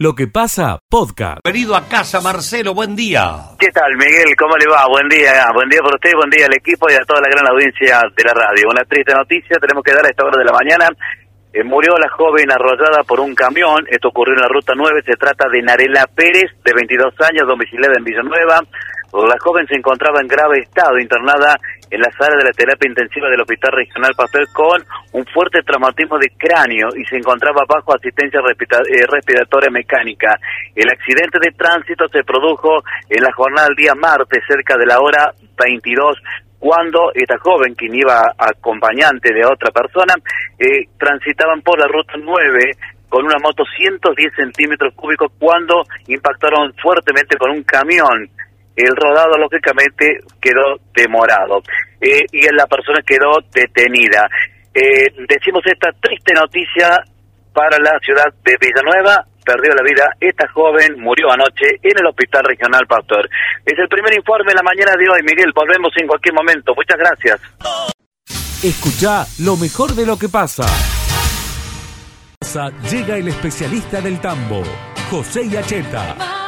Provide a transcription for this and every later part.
Lo que pasa, podcast. Venido a casa, Marcelo, buen día. ¿Qué tal, Miguel? ¿Cómo le va? Buen día. Buen día por usted, buen día al equipo y a toda la gran audiencia de la radio. Una triste noticia, tenemos que dar a esta hora de la mañana. Eh, murió la joven arrollada por un camión. Esto ocurrió en la ruta 9. Se trata de Narela Pérez, de 22 años, domiciliada en Villanueva. La joven se encontraba en grave estado, internada en la sala de la terapia intensiva del Hospital Regional Pastel con un fuerte traumatismo de cráneo y se encontraba bajo asistencia eh, respiratoria mecánica. El accidente de tránsito se produjo en la jornada del día martes, cerca de la hora 22 cuando esta joven, quien iba acompañante de otra persona, eh, transitaban por la ruta 9 con una moto 110 centímetros cúbicos cuando impactaron fuertemente con un camión el rodado lógicamente quedó demorado eh, y la persona quedó detenida. Eh, decimos esta triste noticia para la ciudad de Villanueva, perdió la vida esta joven, murió anoche en el Hospital Regional Pastor. Es el primer informe de la mañana de hoy, Miguel, volvemos en cualquier momento. Muchas gracias. Escucha lo mejor de lo que pasa. Llega el especialista del tambo, José Yacheta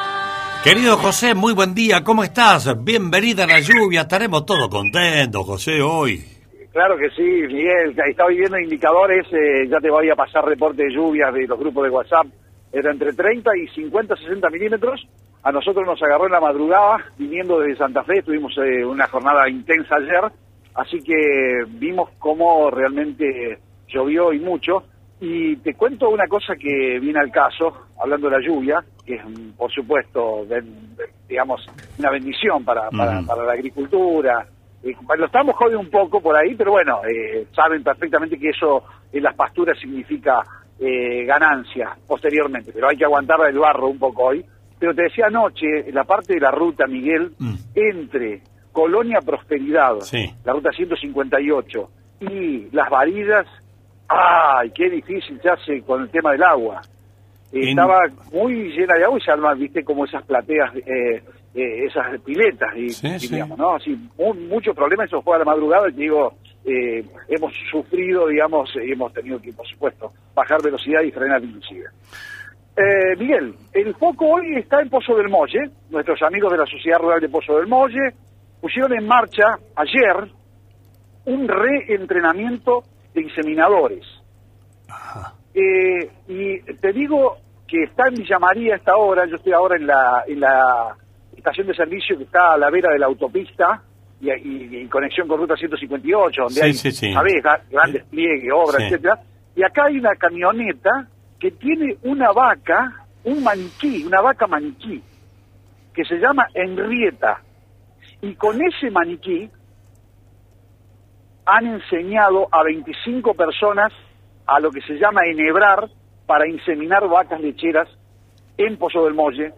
Querido José, muy buen día, ¿cómo estás? Bienvenida a la lluvia, estaremos todos contentos, José, hoy. Claro que sí, Miguel, estaba viendo indicadores, eh, ya te voy a pasar reporte de lluvias de los grupos de WhatsApp, era entre 30 y 50, 60 milímetros, a nosotros nos agarró en la madrugada, viniendo desde Santa Fe, tuvimos eh, una jornada intensa ayer, así que vimos cómo realmente llovió y mucho, y te cuento una cosa que viene al caso, hablando de la lluvia, que es, por supuesto, digamos, una bendición para, para, la agricultura. Eh, lo estamos jodiendo un poco por ahí, pero bueno, eh, saben perfectamente que eso en las pasturas significa eh, ganancia posteriormente, pero hay que aguantar el barro un poco hoy. Pero te decía anoche, en la parte de la ruta, Miguel, mm. entre Colonia Prosperidad, la ruta 158, y Las Varillas, ¡Ay, qué difícil se hace con el tema del agua! Estaba muy llena de agua y se viste, como esas plateas, eh, eh, esas piletas, y, digamos, ¿no? Así, muchos problemas, eso fue a la madrugada, y digo, eh, hemos sufrido, digamos, y hemos tenido que, por supuesto, bajar velocidad y frenar inclusive. Eh, Miguel, el foco hoy está en Pozo del Molle. Nuestros amigos de la Sociedad Rural de Pozo del Molle pusieron en marcha ayer un reentrenamiento de inseminadores. Eh, y te digo que está en Villa María esta hora, yo estoy ahora en la, en la estación de servicio que está a la vera de la autopista y, en conexión con Ruta 158, donde hay, ¿sabes? Gran despliegue, obra, etcétera. Y acá hay una camioneta que tiene una vaca, un maniquí, una vaca maniquí, que se llama Henrieta. Y con ese maniquí han enseñado a 25 personas a lo que se llama enhebrar para inseminar vacas lecheras en Pozo del Molle,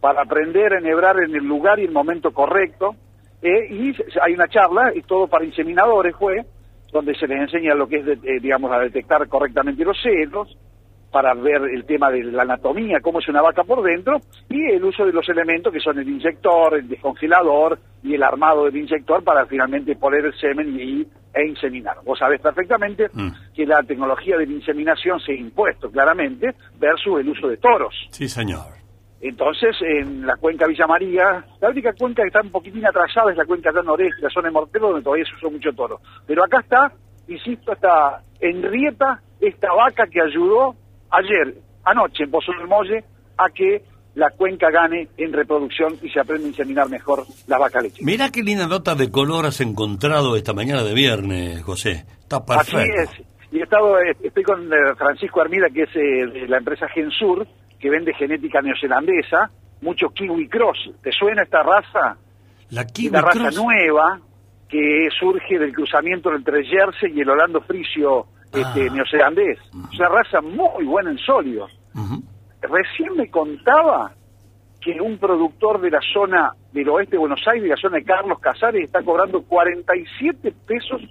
para aprender a enhebrar en el lugar y el momento correcto. Eh, y hay una charla, y todo para inseminadores fue, donde se les enseña lo que es, eh, digamos, a detectar correctamente los celos, para ver el tema de la anatomía, cómo es una vaca por dentro, y el uso de los elementos que son el inyector, el descongelador y el armado del inyector para finalmente poner el semen y, e inseminar. Vos sabés perfectamente mm. que la tecnología de la inseminación se ha impuesto claramente versus el uso de toros. Sí, señor. Entonces, en la cuenca Villa María, la única cuenca que está un poquitín atrasada es la cuenca de noreste, la zona de Mortero, donde todavía se usó mucho toro. Pero acá está, insisto, está Enrieta, esta vaca que ayudó ayer, anoche en Pozo del Molle, a que la cuenca gane en reproducción y se aprenda a inseminar mejor la vaca leche. Mira qué linda nota de color has encontrado esta mañana de viernes, José. Está perfecto. Así es. Y he estado, eh, estoy con eh, Francisco Armida, que es eh, de la empresa Gensur, que vende genética neozelandesa, mucho kiwi cross. ¿Te suena esta raza? La kiwi Una raza nueva que surge del cruzamiento entre Jersey y el Holando Frisio este, ah. neozelandés. una raza muy buena en sólidos. Recién me contaba que un productor de la zona del oeste de Buenos Aires, de la zona de Carlos Casares, está cobrando 47 pesos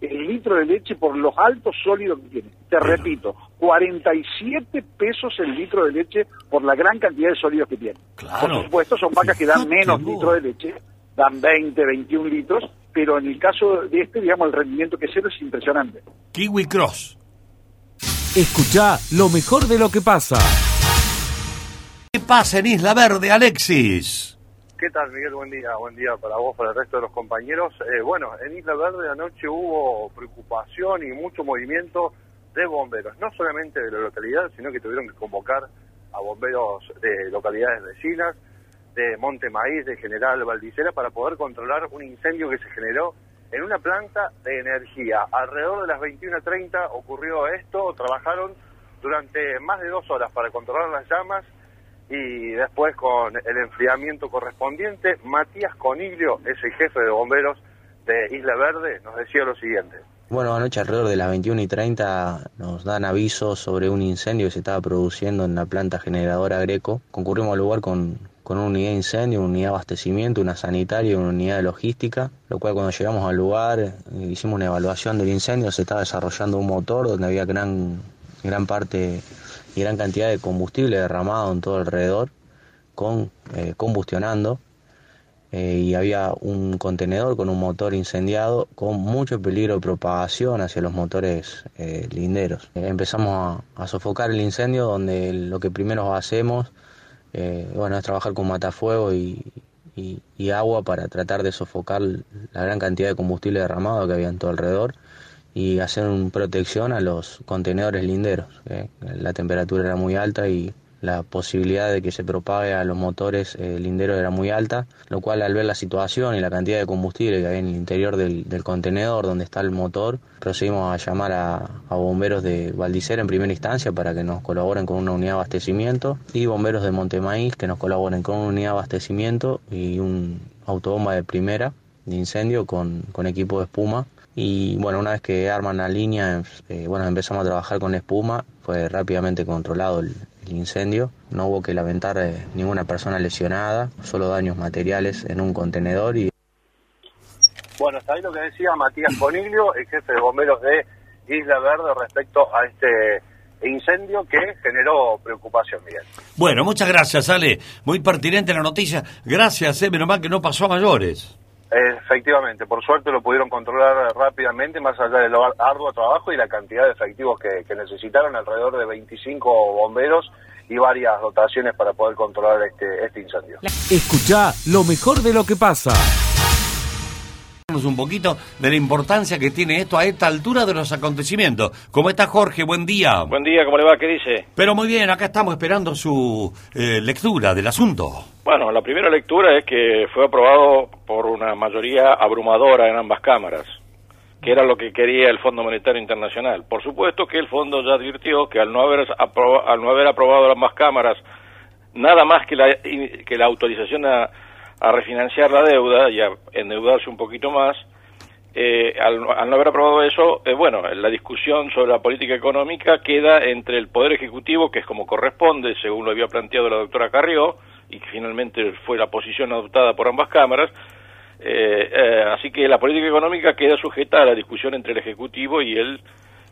el litro de leche por los altos sólidos que tiene. Te repito, 47 pesos el litro de leche por la gran cantidad de sólidos que tiene. Por supuesto, son vacas que dan menos litro de leche, dan 20, 21 litros, pero en el caso de este, digamos, el rendimiento que cero es impresionante. Kiwi Cross. Escucha lo mejor de lo que pasa. Pasa en Isla Verde, Alexis? ¿Qué tal, Miguel? Buen día. Buen día para vos, para el resto de los compañeros. Eh, bueno, en Isla Verde anoche hubo preocupación y mucho movimiento de bomberos, no solamente de la localidad, sino que tuvieron que convocar a bomberos de localidades vecinas, de Monte Maíz, de General Valdicera, para poder controlar un incendio que se generó en una planta de energía. Alrededor de las 21.30 ocurrió esto, trabajaron durante más de dos horas para controlar las llamas y después con el enfriamiento correspondiente, Matías Coniglio es el jefe de bomberos de Isla Verde, nos decía lo siguiente. Bueno, anoche alrededor de las 21 y 30 nos dan aviso sobre un incendio que se estaba produciendo en la planta generadora Greco. Concurrimos al lugar con, con una unidad de incendio, una unidad de abastecimiento, una sanitaria y una unidad de logística, lo cual cuando llegamos al lugar eh, hicimos una evaluación del incendio, se estaba desarrollando un motor donde había gran, gran parte gran cantidad de combustible derramado en todo alrededor, con, eh, combustionando. Eh, y había un contenedor con un motor incendiado con mucho peligro de propagación hacia los motores eh, linderos. empezamos a, sofocar el incendio donde lo que primero hacemos bueno, es trabajar con matafuego y, agua para tratar de sofocar la gran cantidad de combustible derramado que había en todo alrededor y hacer una protección a los contenedores linderos. la temperatura era muy alta y la posibilidad de que se propague a los motores eh, linderos era muy alta, lo cual al ver la situación y la cantidad de combustible que había en el interior del, contenedor donde está el motor, procedimos a llamar a, bomberos de Valdicera en primera instancia para que nos colaboren con una unidad de abastecimiento y bomberos de Montemaíz que nos colaboren con una unidad de abastecimiento y un autobomba de primera de incendio con, con equipo de espuma y bueno, una vez que arman la línea, eh, bueno, empezamos a trabajar con espuma, fue rápidamente controlado el, incendio, no hubo que lamentar eh, ninguna persona lesionada, solo daños materiales en un contenedor y... Bueno, está ahí lo que decía Matías Coniglio, el jefe de bomberos de Isla Verde respecto a este incendio que generó preocupación, Miguel. Bueno, muchas gracias, Ale. Muy pertinente la noticia. Gracias, eh, menos mal que no pasó a mayores. Efectivamente, por suerte lo pudieron controlar rápidamente, más allá del arduo trabajo y la cantidad de efectivos que, necesitaron, alrededor de 25 bomberos y varias dotaciones para poder controlar este, este incendio. Escucha lo mejor de lo que pasa un poquito de la importancia que tiene esto a esta altura de los acontecimientos. ¿Cómo está Jorge? Buen día. Buen día, ¿cómo le va? ¿Qué dice? Pero muy bien, acá estamos esperando su eh, lectura del asunto. Bueno, la primera lectura es que fue aprobado por una mayoría abrumadora en ambas cámaras, que era lo que quería el Fondo Monetario Internacional. Por supuesto que el fondo ya advirtió que al no haber, al no haber aprobado ambas cámaras nada más que la, que la autorización a a refinanciar la deuda y a endeudarse un poquito más, eh, al, no haber aprobado eso, eh, bueno, la discusión sobre la política económica queda entre el Poder Ejecutivo, que es como corresponde, según lo había planteado la doctora Carrió, y que finalmente fue la posición adoptada por ambas cámaras, eh, así que la política económica queda sujeta a la discusión entre el Ejecutivo y el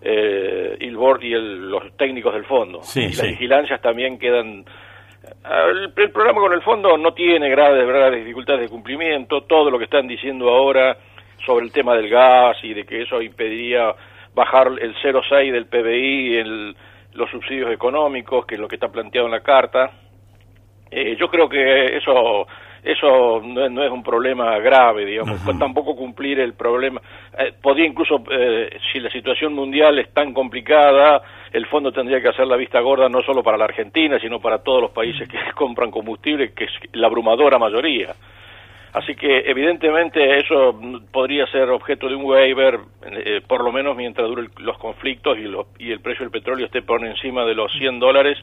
el board y los técnicos del fondo. y las vigilancias también quedan el, programa con el fondo no tiene graves, graves dificultades de cumplimiento. Todo lo que están diciendo ahora sobre el tema del gas y de que eso impediría bajar el 0,6 del PBI en los subsidios económicos, que es lo que está planteado en la carta. Eh, yo creo que eso eso no, es un problema grave, digamos, tampoco cumplir el problema. Eh, podría incluso, eh, si la situación mundial es tan complicada, el fondo tendría que hacer la vista gorda no solo para la Argentina, sino para todos los países que compran combustible, que es la abrumadora mayoría. Así que evidentemente eso podría ser objeto de un waiver, eh, por lo menos mientras duren los conflictos y, y, el precio del petróleo esté por encima de los 100 dólares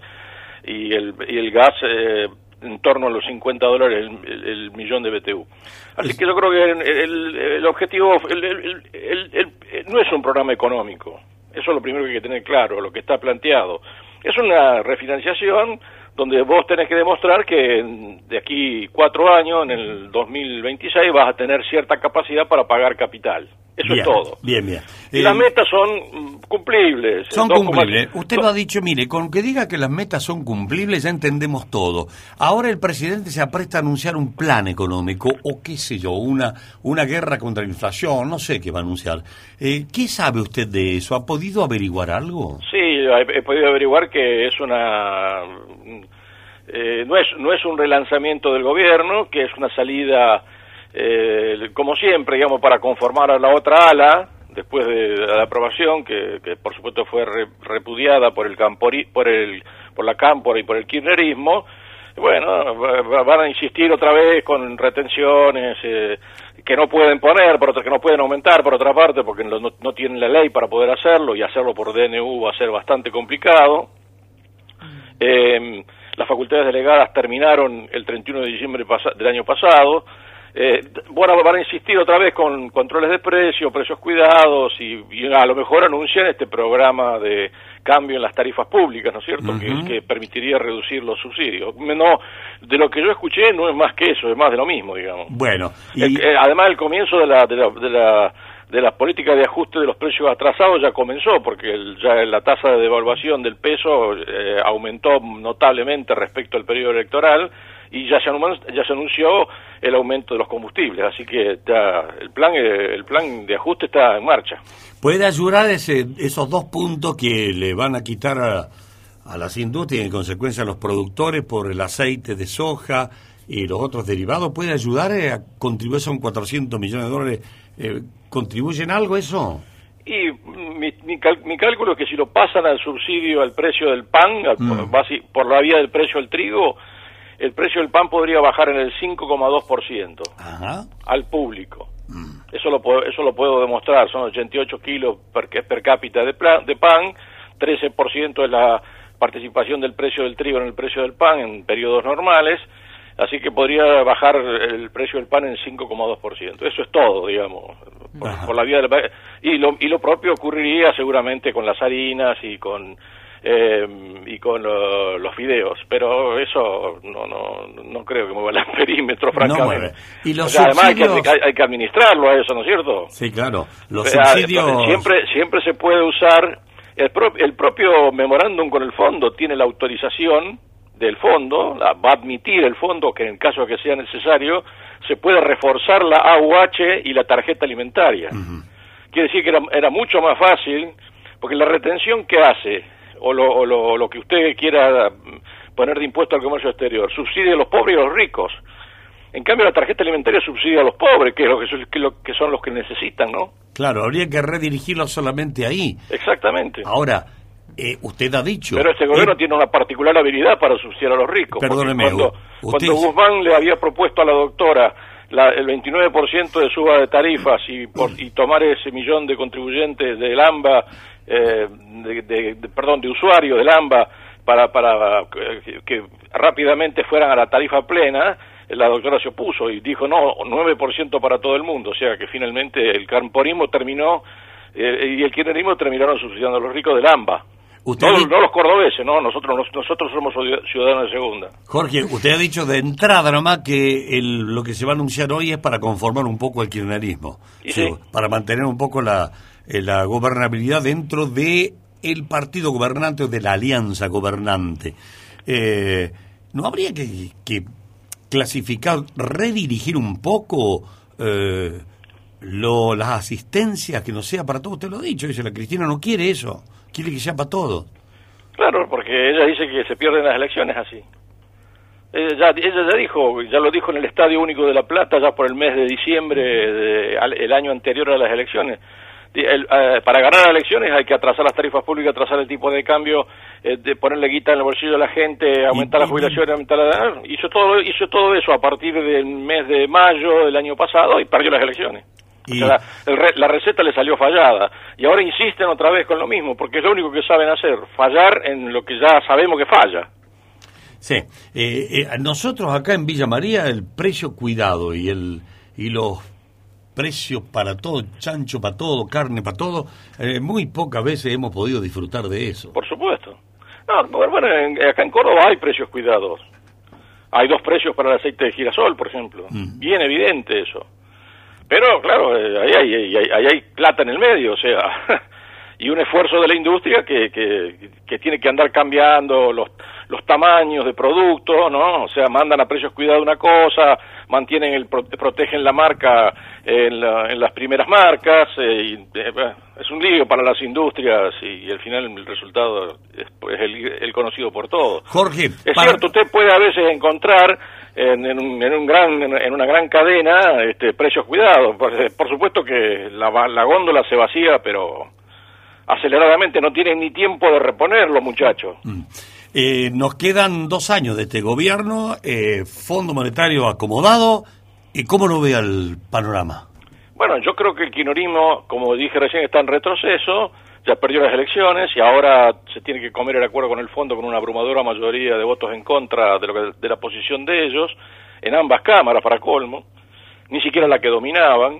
y el, y el gas eh, en torno a los 50 dólares el, millón de BTU. Así que yo creo que el, el objetivo no es un programa económico, eso es lo primero que hay que tener claro, lo que está planteado. Es una refinanciación donde vos tenés que demostrar que de aquí cuatro años, en el 2026, vas a tener cierta capacidad para pagar capital. Eso es todo. Bien, bien. Y las eh, metas son mm, cumplibles. Son cumplibles. Usted lo ha dicho, mire, con que diga que las metas son cumplibles ya entendemos todo. Ahora el presidente se apresta a anunciar un plan económico o qué sé yo, una, una guerra contra la inflación, no sé qué va a anunciar. Eh, ¿Qué sabe usted de eso? ¿Ha podido averiguar algo? Sí, he, podido averiguar que es una eh, no, es, no es un relanzamiento del gobierno, que es una salida, eh, como siempre, digamos, para conformar a la otra ala, después de la aprobación, que, que por supuesto fue repudiada por el campori, por el por la cámpora y por el kirchnerismo, bueno, van a insistir otra vez con retenciones eh, que no pueden poner, por otra, que no pueden aumentar, por otra parte, porque no, no, tienen la ley para poder hacerlo y hacerlo por DNU va a ser bastante complicado. Eh, las facultades delegadas terminaron el 31 de diciembre del año pasado. Eh, bueno, van a insistir otra vez con controles de precio, precios cuidados y, a lo mejor anuncian este programa de cambio en las tarifas públicas, ¿no es cierto? que, permitiría reducir los subsidios. No, de lo que yo escuché no es más que eso, es más de lo mismo, digamos. Bueno, y... Además el comienzo de la, de la, de la de las políticas de ajuste de los precios atrasados ya comenzó, porque ya la tasa de devaluación del peso eh, aumentó notablemente respecto al periodo electoral y ya se, ya se anunció el aumento de los combustibles, así que ya el plan eh, el plan de ajuste está en marcha. ¿Puede ayudar ese, esos dos puntos que le van a quitar a, a las industrias y en consecuencia a los productores por el aceite de soja y los otros derivados? ¿Puede ayudar a contribuir a un 400 millones de dólares? Eh, ¿Contribuyen algo eso? Y mi, mi, cálculo es que si lo pasan al subsidio al precio del pan, mm. por la vía del precio del trigo, el precio del pan podría bajar en el 5,2% al público. Mm. Eso, lo puedo, eso lo puedo demostrar, son 88 kilos per, per cápita de, de pan, 13% es la participación del precio del trigo en el precio del pan en periodos normales, así que podría bajar el precio del pan en 5,2%. Eso es todo, digamos, por, la vía del... Y lo, y lo propio ocurriría seguramente con las harinas y con eh, y con los fideos, pero eso no no no creo que mueva el perímetro, francamente. y los además hay que, hay, que, administrarlo a eso, ¿no es cierto? Sí, claro. Los subsidios... Siempre, siempre se puede usar, el, el propio memorándum con el fondo tiene la autorización del fondo, va a admitir el fondo que en caso de que sea necesario, se puede reforzar la AUH y la tarjeta alimentaria. Quiere decir que era, era mucho más fácil, porque la retención que hace o lo, lo, que usted quiera poner de impuesto al comercio exterior, subsidia a los pobres y a los ricos. En cambio, la tarjeta alimentaria subsidia a los pobres, que es lo que, son, lo que son los que necesitan, ¿no? Claro, habría que redirigirlo solamente ahí. Exactamente. Ahora, eh, usted ha dicho... Pero este gobierno tiene una particular habilidad para subsidiar a los ricos. Perdóneme, cuando, cuando Guzmán le había propuesto a la doctora la, el 29% de suba de tarifas y, por, y tomar ese millón de contribuyentes del AMBA eh, de, perdón, de usuarios del AMBA para, para eh, que, rápidamente fueran a la tarifa plena, la doctora se opuso y dijo no, 9% para todo el mundo, o sea que finalmente el camporismo terminó eh, y el kirchnerismo terminaron subsidiando a los ricos del AMBA. No, los cordobeses, no, nosotros nosotros somos ciudadanos de segunda. Jorge, usted ha dicho de entrada nomás que el, lo que se va a anunciar hoy es para conformar un poco el kirchnerismo, para mantener un poco la, eh, la gobernabilidad dentro de el partido gobernante o de la alianza gobernante. Eh, ¿No habría que, que, clasificar, redirigir un poco eh, lo, las asistencias, que no sea para todo? Usted lo ha dicho, dice, la Cristina no quiere eso, quiere que sea para todo. Claro, porque ella dice que se pierden las elecciones así. Ella ya, ella ya dijo, ya lo dijo en el Estadio Único de La Plata, ya por el mes de diciembre, el año anterior a las elecciones eh, para ganar las elecciones hay que atrasar las tarifas públicas, atrasar el tipo de cambio, eh, de ponerle guita en el bolsillo de la gente, aumentar las jubilaciones, aumentar la... Hizo todo, hizo todo eso a partir del mes de mayo del año pasado y perdió las elecciones. La, receta le salió fallada y ahora insisten otra vez con lo mismo porque es lo único que saben hacer, fallar en lo que ya sabemos que falla. Sí, eh, nosotros acá en Villa María el precio cuidado y el y los precios para todo, chancho para todo, carne para todo, eh, muy pocas veces hemos podido disfrutar de eso. Por supuesto. No, bueno, acá en Córdoba hay precios cuidados. Hay dos precios para el aceite de girasol, por ejemplo. Mm. Bien evidente eso. Pero, claro, eh, ahí hay, ahí, hay, plata en el medio, o sea, y un esfuerzo de la industria que, que, que tiene que andar cambiando los, los tamaños de productos, ¿no? O sea, mandan a precios cuidados una cosa, mantienen el, protegen la marca en, las primeras marcas, eh, y, eh, es un lío para las industrias y, al final el resultado es, el, conocido por todos. Jorge, es cierto, usted puede a veces encontrar en, un, gran, en una gran cadena este, precios cuidados. Por, supuesto que la, la góndola se vacía, pero aceleradamente no tienen ni tiempo de reponerlo, muchachos. Mm. Eh, nos quedan dos años de este gobierno, eh, Fondo Monetario acomodado, ¿y cómo lo ve el panorama? Bueno, yo creo que el quinorismo, como dije recién, está en retroceso, ya perdió las elecciones y ahora se tiene que comer el acuerdo con el fondo con una abrumadora mayoría de votos en contra de, lo de la posición de ellos, en ambas cámaras, para colmo, ni siquiera la que dominaban,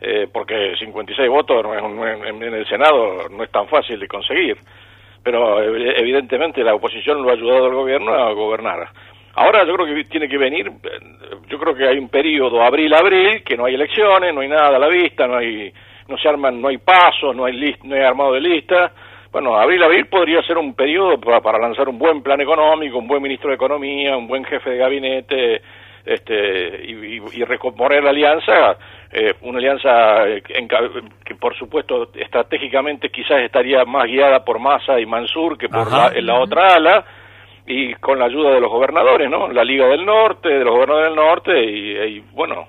eh, porque 56 votos en, el Senado no es tan fácil de conseguir pero evidentemente la oposición lo ha ayudado al gobierno a gobernar. Ahora yo creo que tiene que venir, yo creo que hay un periodo abril-abril, que no hay elecciones, no hay nada a la vista, no hay, no se arman, no hay pasos, no hay no hay armado de lista. Bueno, abril-abril podría ser un periodo para, para lanzar un buen plan económico, un buen ministro de Economía, un buen jefe de gabinete, este, y, y, recomponer la alianza, eh, una alianza eh, que por supuesto estratégicamente quizás estaría más guiada por Massa y Mansur que por la, en la otra ala, y con la ayuda de los gobernadores, ¿no? La Liga del Norte, de los gobernadores del Norte, y, bueno,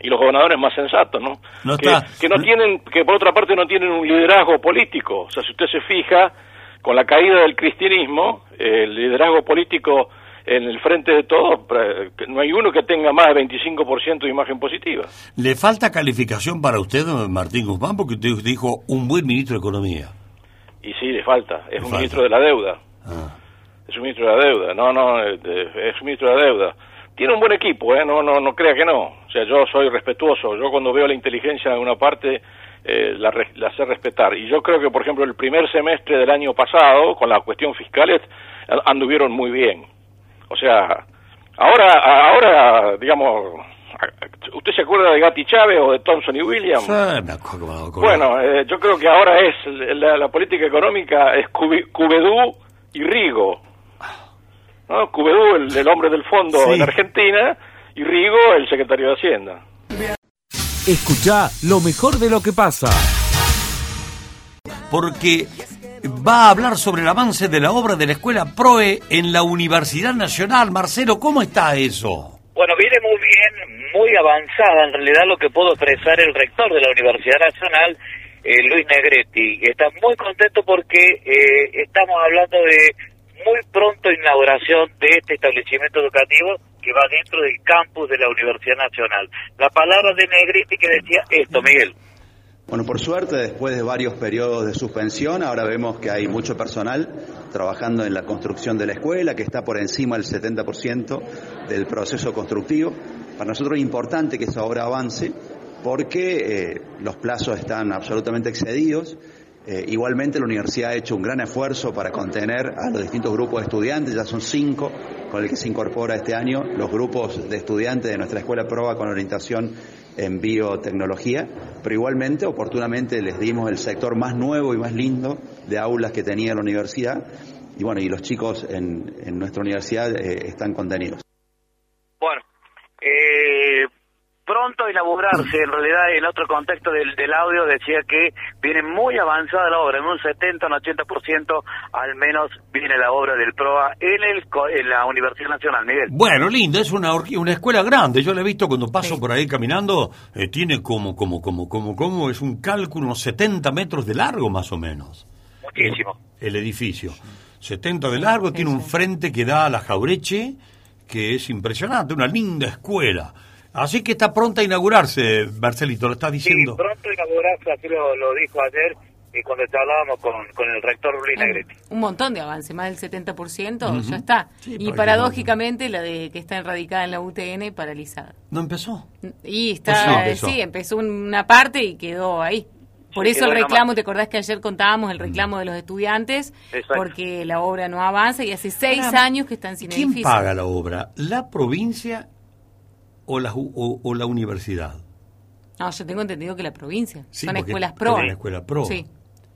y los gobernadores más sensatos, ¿no? que, que, no tienen, que por otra parte no tienen un liderazgo político, o sea, si usted se fija, con la caída del cristianismo, el liderazgo político en el frente de todos, no hay uno que tenga más de 25% de imagen positiva. ¿Le falta calificación para usted, Martín Guzmán? Porque usted dijo un buen ministro de Economía. Y sí, le falta. Es un ministro de la deuda. Ah. Es un ministro de la deuda. No, no, es un ministro de la deuda. Tiene un buen equipo, ¿eh? No, no, no crea que no. O sea, yo soy respetuoso. Yo cuando veo la inteligencia de una parte... Eh, la, la, sé respetar. Y yo creo que, por ejemplo, el primer semestre del año pasado, con la cuestión fiscal, anduvieron muy bien. O sea, ahora, ahora, digamos, ¿usted se acuerda de Gatti Chávez o de Thompson y Williams? bueno, eh, yo creo que ahora es la, política económica es Cubedú y Rigo. ¿no? Cubedú, el, hombre del fondo en Argentina, y Rigo, el secretario de Hacienda. Escucha lo mejor de lo que pasa. Porque va a hablar sobre el avance de la obra de la Escuela PROE en la Universidad Nacional. Marcelo, ¿cómo está eso? Bueno, viene muy bien, muy avanzada en realidad lo que pudo expresar el rector de la Universidad Nacional, eh, Luis Negretti. Está muy contento porque eh, estamos hablando de muy pronto inauguración de este establecimiento educativo que va dentro del campus de la Universidad Nacional. La palabra de Negretti que decía esto, Miguel. Bueno, por suerte, después de varios periodos de suspensión, ahora vemos que hay mucho personal trabajando en la construcción de la escuela, que está por encima del 70% del proceso constructivo. Para nosotros es importante que esa obra avance porque eh, los plazos están absolutamente excedidos. Eh, igualmente la universidad ha hecho un gran esfuerzo para contener a los distintos grupos de estudiantes, ya son cinco con el que se incorpora este año. Los grupos de estudiantes de nuestra escuela prueba con orientación en biotecnología, pero igualmente, oportunamente, les dimos el sector más nuevo y más lindo de aulas que tenía la universidad, y bueno, y los chicos en, en nuestra universidad eh, están contenidos. Bueno, eh, pronto a inaugurarse. En realidad, en otro contexto del, del audio decía que viene muy avanzada la obra, en un 70, un 80% al menos viene la obra del PROA en, el, en la Universidad Nacional, Miguel. Bueno, lindo, es una, una escuela grande. Yo la he visto cuando paso por ahí caminando, eh, tiene como, como, como, como, como, es un cálculo, unos 70 metros de largo más o menos. Muchísimo. El, edificio. 70 de largo, tiene un frente que da a la Jaureche, que es impresionante, una linda escuela. Así que está pronta a inaugurarse, Marcelito, lo estás diciendo. Sí, pronto a inaugurarse, así lo, dijo ayer y cuando hablábamos con, con el rector Luis Negretti. Un, montón de avance, más del 70%, ya está. y paradójicamente la de que está enradicada en la UTN paralizada. ¿No empezó? Y está, pues sí, empezó. una parte y quedó ahí. Por eso el reclamo, ¿te acordás que ayer contábamos el reclamo de los estudiantes? Porque la obra no avanza y hace seis años que están sin ¿Quién edificio. ¿Quién paga la obra? ¿La provincia o la, o, la universidad? No, yo tengo entendido que la provincia. Son escuelas pro. La escuela pro. Sí.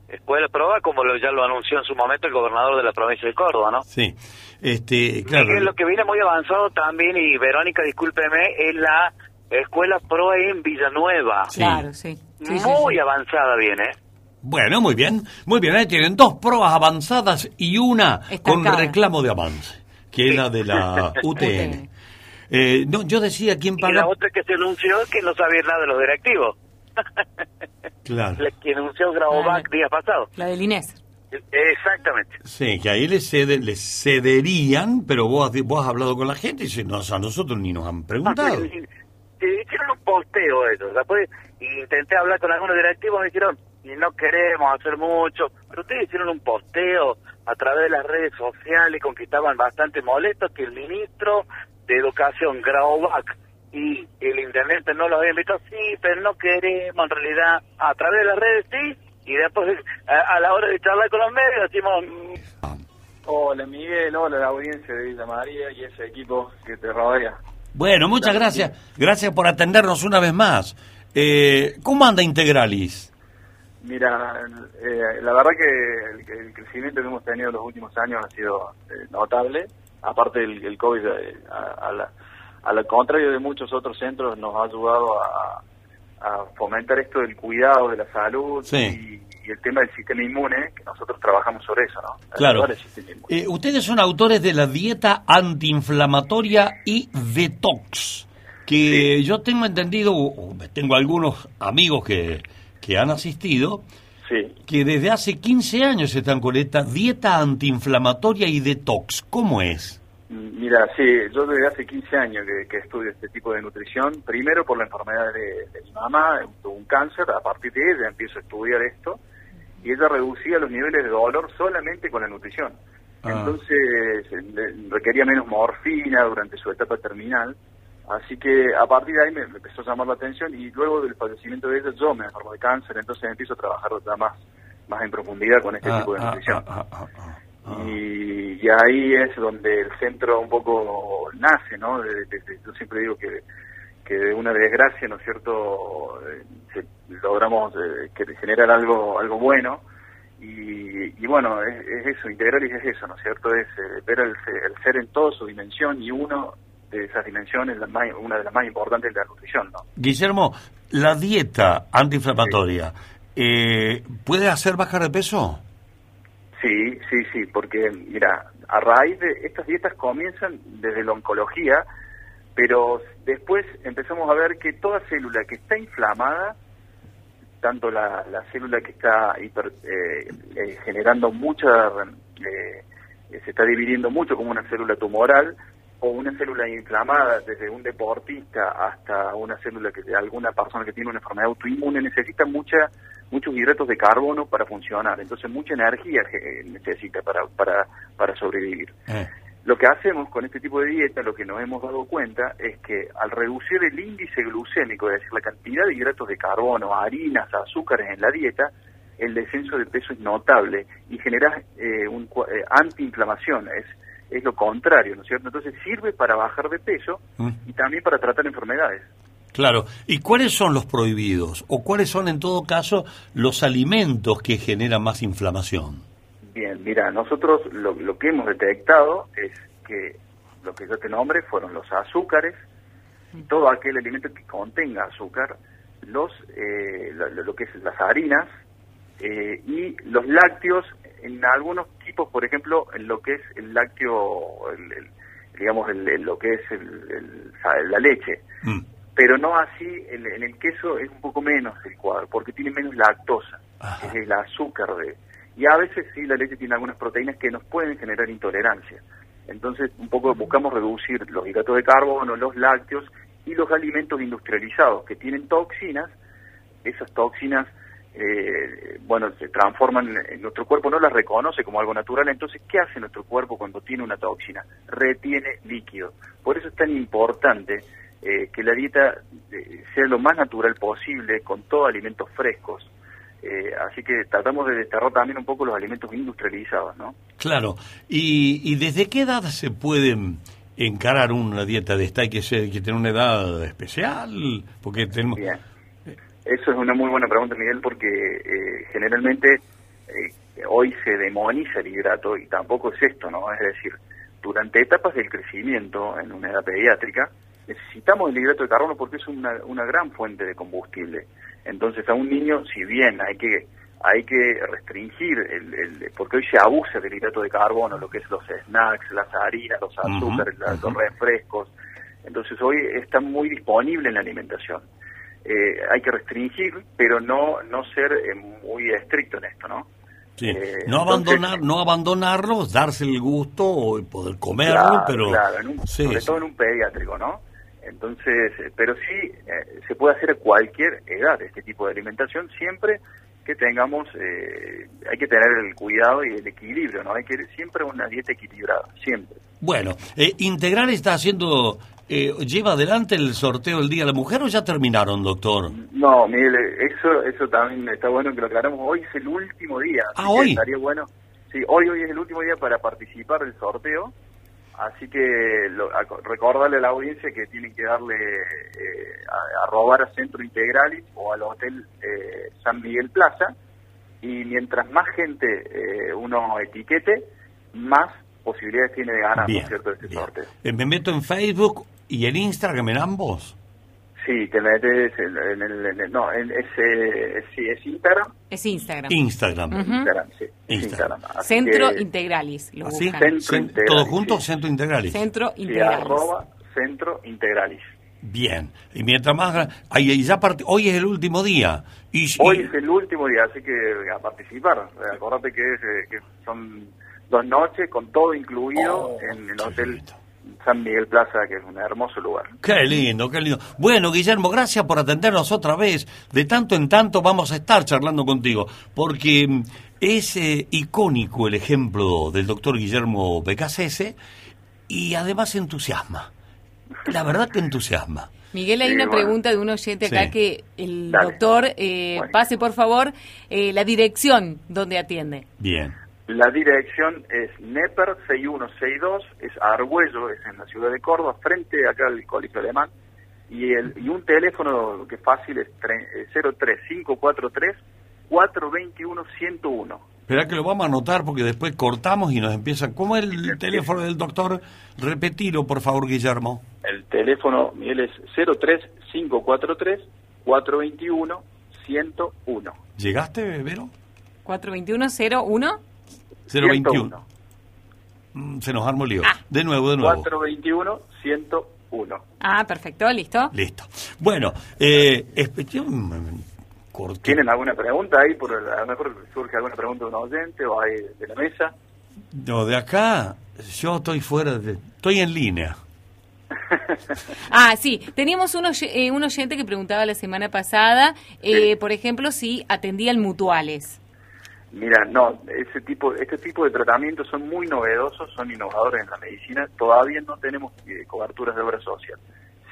escuela prueba como lo, ya lo anunció en su momento el gobernador de la provincia de Córdoba, ¿no? Sí, este, claro. lo que viene muy avanzado también, y Verónica, discúlpeme, es la escuela PROA en Villanueva. Claro, sí. muy avanzada viene, ¿eh? Bueno, muy bien, muy bien. Ahí tienen dos pruebas avanzadas y una con reclamo de avance, que es la de la UTN. Eh, no, yo decía quién paga. Y la otra que se anunció que no sabía nada de los directivos. claro. La que anunció Grabovac día pasado. La del Inés. Exactamente. Sí, que ahí les, cede, les cederían, pero vos, vos has hablado con la gente y dices, no, a nosotros ni nos han preguntado. hicieron un posteo ellos. Después intenté hablar con algunos directivos y me dijeron, y no queremos hacer mucho, pero ustedes hicieron un posteo a través de las redes sociales con que estaban bastante molestos que el ministro de Educación, Graubach, y el intendente no lo habían visto, sí, pero no queremos en realidad, a través de las redes sí, y después a, la hora de charlar con los medios decimos... Hola Miguel, hola la audiencia de Villa María y ese equipo que te rodea. Bueno, muchas gracias. Gracias por atendernos una vez más. Eh, ¿Cómo anda Integralis? Mira, eh, la verdad que el, crecimiento que hemos tenido en los últimos años ha sido eh, notable. Aparte del el COVID, eh, al contrario de muchos otros centros, nos ha ayudado a, fomentar esto del cuidado de la salud y, el tema del sistema inmune, que nosotros trabajamos sobre eso, ¿no? Claro. ustedes son autores de la dieta antiinflamatoria y detox, que yo tengo entendido, tengo algunos amigos que que han asistido, que desde hace 15 años están con esta dieta antiinflamatoria y detox. ¿Cómo es? Mira, sí, yo desde hace 15 años que, estudio este tipo de nutrición, primero por la enfermedad de, mi mamá, tuvo un cáncer, a partir de ella empiezo a estudiar esto, y ella reducía los niveles de dolor solamente con la nutrición. Ah. Entonces requería menos morfina durante su etapa terminal, Así que a partir de ahí me, empezó a llamar la atención y luego del fallecimiento de ella yo me enfermo de cáncer, entonces empiezo a trabajar más, más en profundidad con este ah, tipo de ah, nutrición. Ah, y, ahí es donde el centro un poco nace, ¿no? yo siempre digo que, que de una desgracia, ¿no es cierto?, eh, logramos eh, que generar algo, algo bueno. Y, bueno, es, eso, integrar y es eso, ¿no es cierto? Es eh, ver el, el ser en toda su dimensión y uno de esas dimensiones, una de las más importantes de la nutrición. ¿no? Guillermo, la dieta antiinflamatoria, eh, ¿puede hacer bajar de peso? Sí, sí, sí, porque mira, a raíz de estas dietas comienzan desde la oncología, pero después empezamos a ver que toda célula que está inflamada, tanto la, célula que está hiper, eh, eh, generando mucha, se está dividiendo mucho como una célula tumoral, o una célula inflamada, desde un deportista hasta una célula que alguna persona que tiene una enfermedad autoinmune, necesita mucha, muchos hidratos de carbono para funcionar. Entonces, mucha energía necesita para, para, para sobrevivir. Eh. Lo que hacemos con este tipo de dieta, lo que nos hemos dado cuenta, es que al reducir el índice glucémico, es decir, la cantidad de hidratos de carbono, harinas, azúcares en la dieta, el descenso de peso es notable y genera eh, un eh, antiinflamación, es es lo contrario, ¿no es cierto? Entonces sirve para bajar de peso mm. y también para tratar enfermedades. Claro, ¿y cuáles son los prohibidos? ¿O cuáles son en todo caso los alimentos que generan más inflamación? Bien, mira, nosotros lo, lo que hemos detectado es que lo que yo te nombre fueron los azúcares, todo aquel alimento que contenga azúcar, los eh, lo, que es las harinas eh, y los lácteos en algunos tipos, por ejemplo, en lo que es el lácteo, el, digamos, el, lo que es el, la leche. Mm. Pero no así, en, el queso es un poco menos el cuadro, porque tiene menos lactosa, es el azúcar de... Y a veces sí, la leche tiene algunas proteínas que nos pueden generar intolerancia. Entonces, un poco buscamos reducir los hidratos de carbono, los lácteos y los alimentos industrializados que tienen toxinas. Esas toxinas eh, bueno, se transforman en nuestro cuerpo, no las reconoce como algo natural, entonces, ¿qué hace nuestro cuerpo cuando tiene una toxina? Retiene líquido. Por eso es tan importante eh, que la dieta eh, sea lo más natural posible, con todos alimentos frescos. Eh, así que tratamos de desterrar también un poco los alimentos industrializados, ¿no? Claro. ¿Y, y desde qué edad se pueden encarar una dieta de esta? ¿Hay que, ser, que tener una edad especial? Porque tenemos... Eso es una muy buena pregunta, Miguel, porque eh, generalmente eh, hoy se demoniza el hidrato y tampoco es esto, ¿no? Es decir, durante etapas del crecimiento en una edad pediátrica, necesitamos el hidrato de carbono porque es una, una gran fuente de combustible. Entonces a un niño, si bien hay que hay que restringir, el, porque hoy se abusa del hidrato de carbono, lo que es los snacks, las harinas, los azúcares, los refrescos. Entonces hoy está muy disponible en la alimentación. Eh, hay que restringir, pero no no ser eh, muy estricto en esto, ¿no? Eh, no abandonar, no abandonarlos, darse el gusto o poder comerlo, pero claro, sobre todo en un pediátrico, ¿no? Entonces, pero sí se puede hacer a cualquier edad este tipo de alimentación siempre que tengamos, eh, hay que tener el cuidado y el equilibrio, ¿no? Hay que siempre una dieta equilibrada, siempre. Bueno, eh, Integral está haciendo, eh, lleva adelante el sorteo del Día de la Mujer o ya terminaron, doctor? No, Miguel, eso, eso también está bueno que lo aclaramos. Hoy es el último día. Ah, hoy. Estaría bueno. Sí, hoy, hoy es el último día para participar del sorteo. Así que lo, recordarle a la audiencia que tienen que darle eh, a, robar a Centro Integralis o al Hotel eh, San Miguel Plaza y mientras más gente eh, uno etiquete, más posibilidades tiene de ganar, cierto?, este sorteo. Me meto en Facebook y en Instagram, en ambos. Sí, te metes en, el, no, en, es, sí, es Instagram. Es Instagram. Instagram. Instagram, sí. Instagram. Centro Integralis. Lo ¿Así? Centro Integralis. ¿Todo junto? Centro Integralis. Centro Integralis. arroba Centro Integralis. Bien. Y mientras más... Ahí, ya hoy es el último día. Y, hoy es el último día, así que a participar. Acordate que, es, eh, que son dos noches con todo incluido oh, en el hotel... San Miguel Plaza, que es un hermoso lugar. Qué lindo, qué lindo. Bueno, Guillermo, gracias por atendernos otra vez. De tanto en tanto vamos a estar charlando contigo, porque mm, es eh, icónico el ejemplo del doctor Guillermo Becasese y además entusiasma. La verdad que entusiasma. Miguel, hay una pregunta de un oyente acá que el doctor eh, pase, por favor, eh, la dirección donde atiende. Bien. La dirección es NEPER 6162, es Argüello, es en la ciudad de Córdoba, frente acá al Colegio Alemán. Y, el, y un teléfono que es fácil es 03543 421 101. Espera que lo vamos a anotar porque después cortamos y nos empieza. ¿Cómo es el teléfono del doctor? Repetilo, por favor, Guillermo. El teléfono, Miguel, es 03543 421 101. ¿Llegaste, Vero? 421-01. 021. Mm, se nos armó lío. Ah. De nuevo, de nuevo. 421 101. Ah, perfecto, listo. Listo. Bueno, eh, ¿Tienen alguna pregunta ahí? Por, a lo mejor surge alguna pregunta de un oyente o hay de la mesa. No, de acá yo estoy fuera de... Estoy en línea. ah, sí, teníamos un, eh, un, oyente que preguntaba la semana pasada, eh, por ejemplo, si atendían mutuales. Mira, no, ese tipo, este tipo de tratamientos son muy novedosos, son innovadores en la medicina. Todavía no tenemos eh, coberturas de obra social.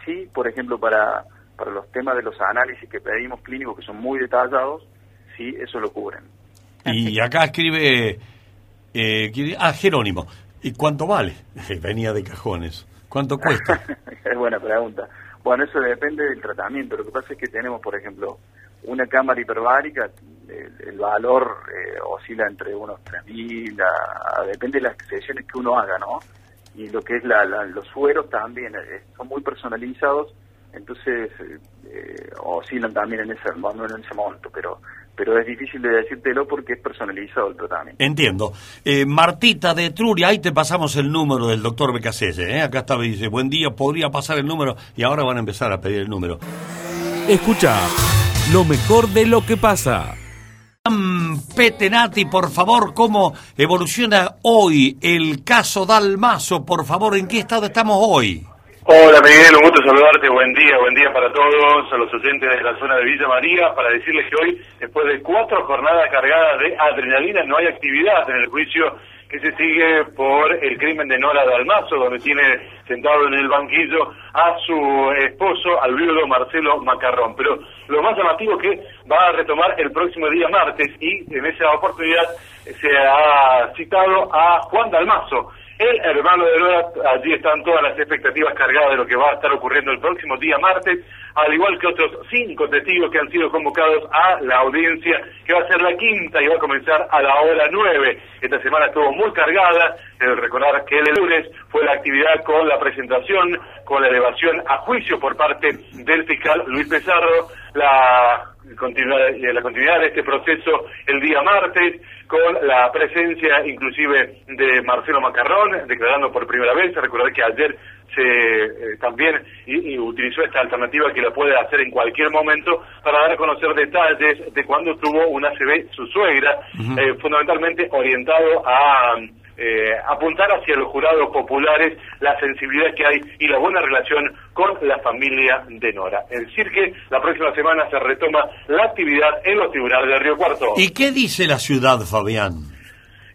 Sí, por ejemplo, para, para los temas de los análisis que pedimos clínicos, que son muy detallados, sí, eso lo cubren. Y acá escribe, eh, ah, Jerónimo, ¿y cuánto vale? Venía de cajones. ¿Cuánto cuesta? es buena pregunta. Bueno, eso depende del tratamiento. Lo que pasa es que tenemos, por ejemplo, una cámara hiperbárica, el, valor eh, oscila entre unos 3.000, a, depende de las sesiones que uno haga, ¿no? Y lo que es la, los sueros también eh, son muy personalizados, entonces eh, oscilan también en ese, en ese monto, pero pero es difícil de decírtelo porque es personalizado el tratamiento. Entiendo. Martita de Truria, ahí te pasamos el número del doctor Becasese. ¿eh? Acá estaba y dice, buen día, podría pasar el número y ahora van a empezar a pedir el número. Escucha lo mejor de lo que pasa. Petenati, por favor, ¿cómo evoluciona hoy el caso Dalmazo? Por favor, ¿en qué estado estamos hoy? Hola Miguel, un gusto saludarte, buen día, buen día para todos, a los oyentes de la zona de Villa María, para decirles que hoy, después de cuatro jornadas cargadas de adrenalina, no hay actividad en el juicio que se sigue por el crimen de Nora Dalmazo, donde tiene sentado en el banquillo a su esposo, al viudo Marcelo Macarrón. Pero lo más llamativo es que va a retomar el próximo día martes y en esa oportunidad se ha citado a Juan Dalmazo, el hermano de Nora. Allí están todas las expectativas cargadas de lo que va a estar ocurriendo el próximo día martes, al igual que otros cinco testigos que han sido convocados a la audiencia, que va a ser la quinta y va a comenzar a la hora nueve. Esta semana estuvo muy cargada, recordar que el lunes fue la actividad con la presentación, con la elevación a juicio por parte del fiscal Luis Pesarro, la continuidad, la continuidad de este proceso el día martes, con la presencia inclusive de Marcelo Macarrón, declarando por primera vez. Recordar que ayer se eh, también y, utilizó esta alternativa que la puede hacer en cualquier momento para dar a conocer detalles de cuando tuvo una ACV su suegra, eh, fundamentalmente orientado a eh, apuntar hacia los jurados populares la sensibilidad que hay y la buena relación con la familia de Nora. Es decir que la próxima semana se retoma la actividad en los tribunales de Río Cuarto. ¿Y qué dice la ciudad, Fabián?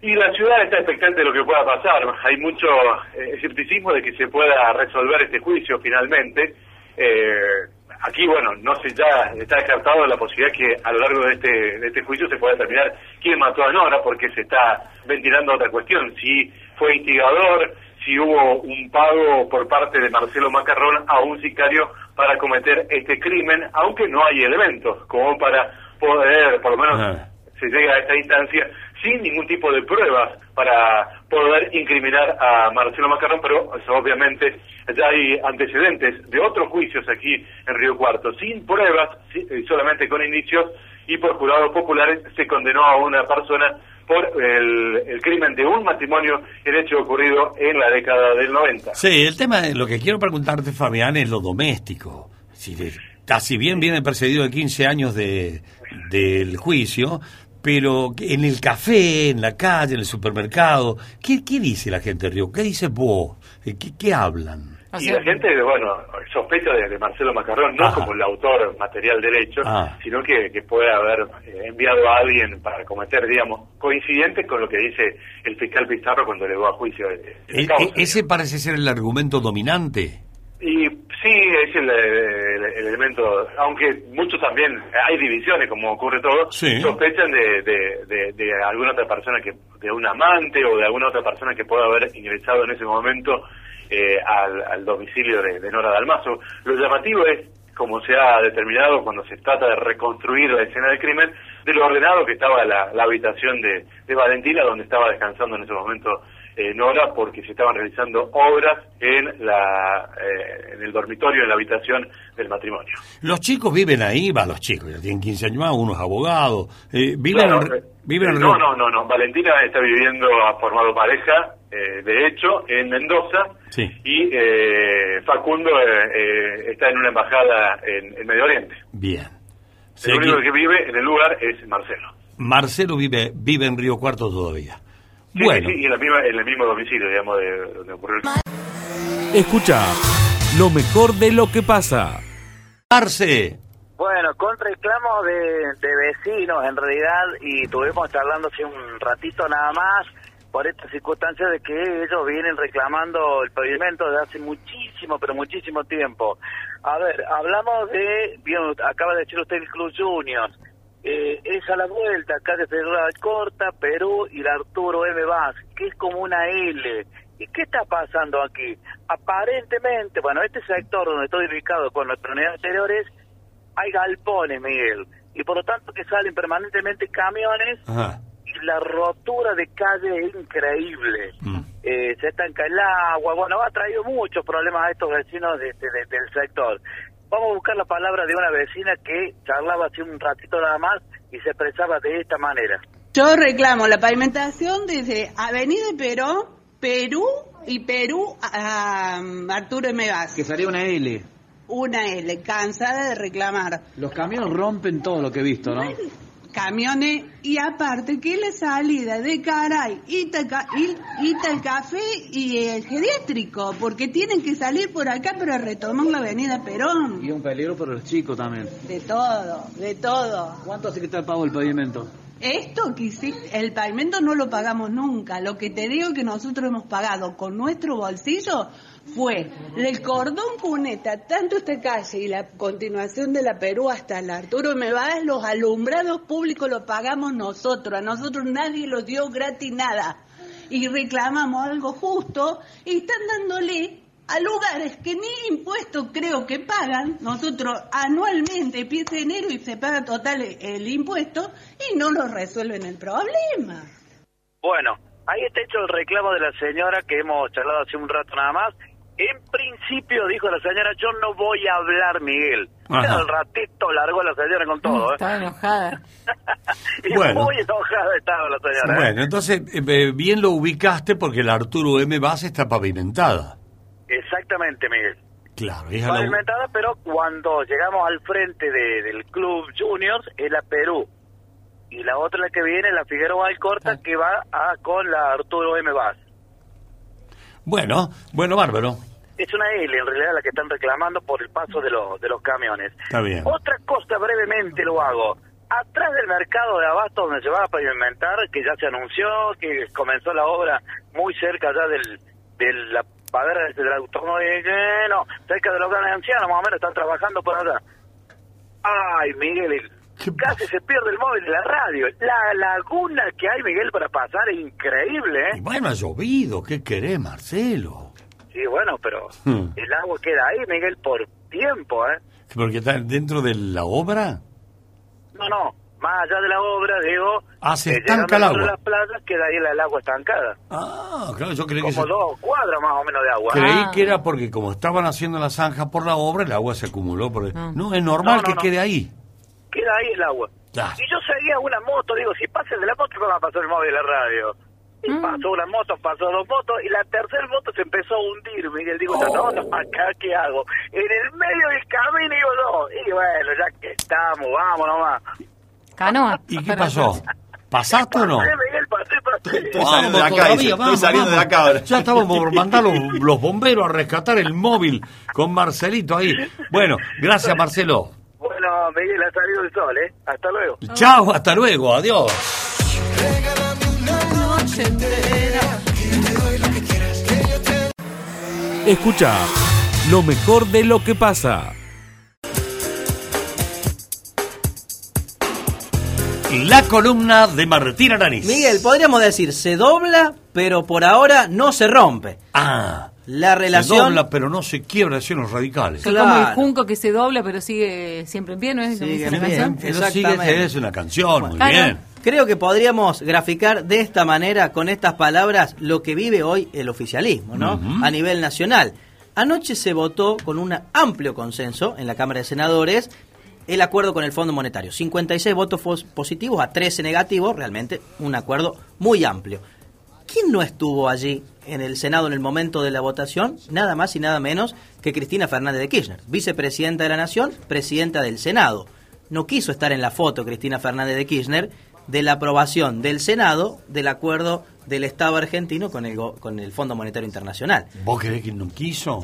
Y la ciudad está expectante de lo que pueda pasar. Hay mucho eh, escepticismo de que se pueda resolver este juicio finalmente. Eh, aquí, bueno, no sé, ya está descartado la posibilidad que a lo largo de este, de este juicio se pueda determinar quién mató a Nora, porque se está ventilando otra cuestión, si fue instigador, si hubo un pago por parte de Marcelo Macarrón a un sicario para cometer este crimen, aunque no hay elementos como para poder, por lo menos, se llega a esta instancia sin ningún tipo de pruebas para poder incriminar a Marcelo Macarrón, pero obviamente ya hay antecedentes de otros juicios aquí en Río Cuarto, sin pruebas, eh, solamente con indicios, y por jurados populares se condenó a una persona por el, crimen de un matrimonio, el hecho ocurrido en la década del 90. Sí, el tema, lo que quiero preguntarte, Fabián, es lo doméstico. Si, bien viene perseguido de 15 años de, del juicio, pero en el café, en la calle, en el supermercado, ¿qué, qué dice la gente Río? ¿Qué dice vos? ¿Qué, qué hablan? Y la gente, bueno, sospecha de, Marcelo Macarrón, no como el autor material derecho, ah. sino que, que, puede haber eh, enviado a alguien para cometer, digamos, coincidente con lo que dice el fiscal Pizarro cuando le va a juicio. E, e, ese parece ser el argumento dominante. Y sí, es el, elemento, aunque muchos también, hay divisiones como ocurre todo, sospechan de, de, de, alguna otra persona, que de un amante o de alguna otra persona que pueda haber ingresado en ese momento eh, al, domicilio de, Nora Dalmazo. Lo llamativo es, como se ha determinado cuando se trata de reconstruir la escena del crimen, de lo ordenado que estaba la, habitación de, de Valentina, donde estaba descansando en ese momento en Nora porque se estaban realizando obras en la eh, en el dormitorio, en la habitación del matrimonio. Los chicos viven ahí, va, los chicos, ya tienen 15 años más, uno es abogado, eh, viven, eh, viven No, no, no, no, Valentina está viviendo, ha formado pareja, de hecho, en Mendoza, y Facundo está en una embajada en, Medio Oriente. Bien. El único que vive en el lugar es Marcelo. Marcelo vive, vive en Río Cuarto todavía. Sí, bueno. sí, en, la misma, en el mismo domicilio, digamos, de donde ocurrió el... Escucha lo mejor de lo que pasa. Arce. Bueno, con reclamos de, de vecinos, en realidad, y estuvimos charlando hace un ratito nada más, por esta circunstancia de que ellos vienen reclamando el pavimento desde hace muchísimo, pero muchísimo tiempo. A ver, hablamos de, bien, acaba de decir usted el Club Juniors, eh, es a la vuelta, calle Federal Corta, Perú y la Arturo M. Vaz, que es como una L. ¿Y qué está pasando aquí? Aparentemente, bueno, este sector donde estoy ubicado con nuestras unidades anteriores, hay galpones, Miguel, y por lo tanto que salen permanentemente camiones y la rotura de calle es increíble. Mm. Eh, se estanca el agua, bueno, ha traído muchos problemas a estos vecinos de, del sector. Vamos a buscar la palabra de una vecina que charlaba hace un ratito nada más y se expresaba de esta manera. Yo reclamo la pavimentación desde Avenida Perú, Perú y Perú a Arturo M. Que sería una L. Una L, cansada de reclamar. Los camiones rompen todo lo que he visto, ¿no? Camiones y aparte que la salida de Caray, Ita, el Café y el geriátrico, porque tienen que salir por acá para retomar la avenida Perón. Y un peligro para los chicos también. De todo, de todo. ¿Cuánto hace que está pago el pavimento? Esto que sí, el pavimento no lo pagamos nunca. Lo que te digo que nosotros hemos pagado con nuestro bolsillo fue el cordón cuneta, tanto esta calle y la continuación de la Perú hasta el Arturo Mevadas, los alumbrados públicos los pagamos nosotros, a nosotros nadie los dio gratis nada. y reclamamos algo justo y están dándole a lugares que ni impuestos creo que pagan, nosotros anualmente empieza enero y se paga total el impuesto y no nos resuelven el problema. Bueno, ahí está hecho el reclamo de la señora que hemos charlado hace un rato nada más. En principio dijo la señora, yo no voy a hablar, Miguel. Al ratito largó la señora con todo. ¿eh? Estaba enojada. y muy enojada estaba la señora. ¿eh? Bueno, entonces eh, bien lo ubicaste porque la Arturo M. Base está pavimentada. Exactamente, Miguel. Claro, es pavimentada, pero cuando llegamos al frente del club Juniors es la Perú. Y la otra la que viene, la Figueroa Alcorta, que va a, con la Arturo M. Base. Bueno, bueno, bárbaro. Es una L en realidad la que están reclamando por el paso de, los de los camiones. Está bien. Otra cosa brevemente lo hago. Atrás del mercado de abasto donde se va a pavimentar, que ya se anunció, que comenzó la obra muy cerca ya del, de la padera del autónomo de no, cerca de los grandes ancianos, más o menos están trabajando por allá. Ay, Miguel, casi se pierde el móvil de la radio. La laguna que hay, Miguel, para pasar es increíble, ¿eh? bueno, ha llovido, ¿qué querés, Marcelo? Sí, bueno, pero hmm. el agua queda ahí, Miguel, por tiempo, ¿eh? ¿Porque está dentro de la obra? No, no, más allá de la obra, digo... Ah, se estanca el agua. las playas queda ahí el agua estancada. Ah, claro, yo creí que... Como dos cuadras más o menos de agua. Creí ah. que era porque como estaban haciendo la zanja por la obra, el agua se acumuló. Por... Ah. No, es normal que quede ahí. Queda ahí el agua. Y yo seguía una moto, digo, si pasa de la moto, ¿cómo va a pasar el móvil de la radio? Y mm. pasó una moto, pasó dos motos, y la tercera moto se empezó a hundir, Miguel. Digo, no, no, acá, ¿qué hago? En el medio del camino, digo, no. Y bueno, ya que estamos, vamos nomás. Canoa. ¿Y qué pasó? ¿Pasaste o no? Miguel, pasé, pasé. Estoy saliendo de acá, estoy saliendo de acá ahora. Ya estamos por mandar los, los, bomberos a rescatar el móvil con Marcelito ahí. Bueno, gracias, Marcelo. Bueno, Miguel, ha salido el sol, ¿eh? Hasta luego. Chao, hasta luego, adiós. Escucha lo mejor de lo que pasa. La columna de Martín Aranís. Miguel, podríamos decir, se dobla, pero por ahora no se rompe. Ah. La relación. Se dobla, pero no se quiebra, decían los radicales. Es como el junco que se dobla, pero sigue siempre en pie, ¿no es sigue una canción? Exactamente. es una canción, muy bien. Creo que podríamos graficar de esta manera, con estas palabras, lo que vive hoy el oficialismo, ¿no? A nivel nacional. Anoche se votó con un amplio consenso en la Cámara de Senadores el acuerdo con el Fondo Monetario. 56 votos positivos a 13 negativos, realmente un acuerdo muy amplio. ¿Quién no estuvo allí en el Senado en el momento de la votación? Nada más y nada menos que Cristina Fernández de Kirchner, vicepresidenta de la Nación, presidenta del Senado. No quiso estar en la foto Cristina Fernández de Kirchner de la aprobación del Senado del acuerdo del Estado argentino con el, con el Fondo Monetario Internacional. ¿Vos creés que no quiso?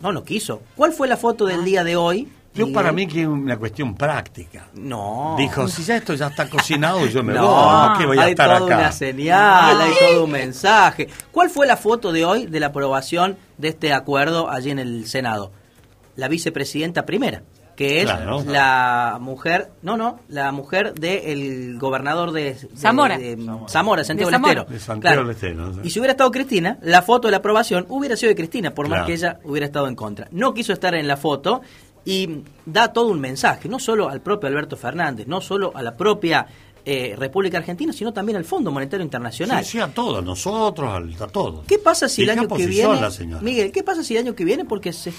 No, no quiso. ¿Cuál fue la foto del ah. día de hoy? Yo para mí que es una cuestión práctica. No. Dijo, si ya esto ya está cocinado, yo me voy. ¿Qué voy a hay estar toda una señal, hay todo un mensaje. ¿Cuál fue la foto de hoy de la aprobación de este acuerdo allí en el Senado? La vicepresidenta primera que es la mujer, no, no, la mujer del gobernador de, Zamora. Zamora, Santiago del Estero. Y si hubiera estado Cristina, la foto de la aprobación hubiera sido de Cristina, por más que ella hubiera estado en contra. No quiso estar en la foto y da todo un mensaje, no solo al propio Alberto Fernández, no solo a la propia eh, República Argentina, sino también al Fondo Monetario Internacional. Sí, sí a todos, nosotros, a todos. ¿Qué pasa si el año que viene, Miguel, qué pasa si el año que viene, porque se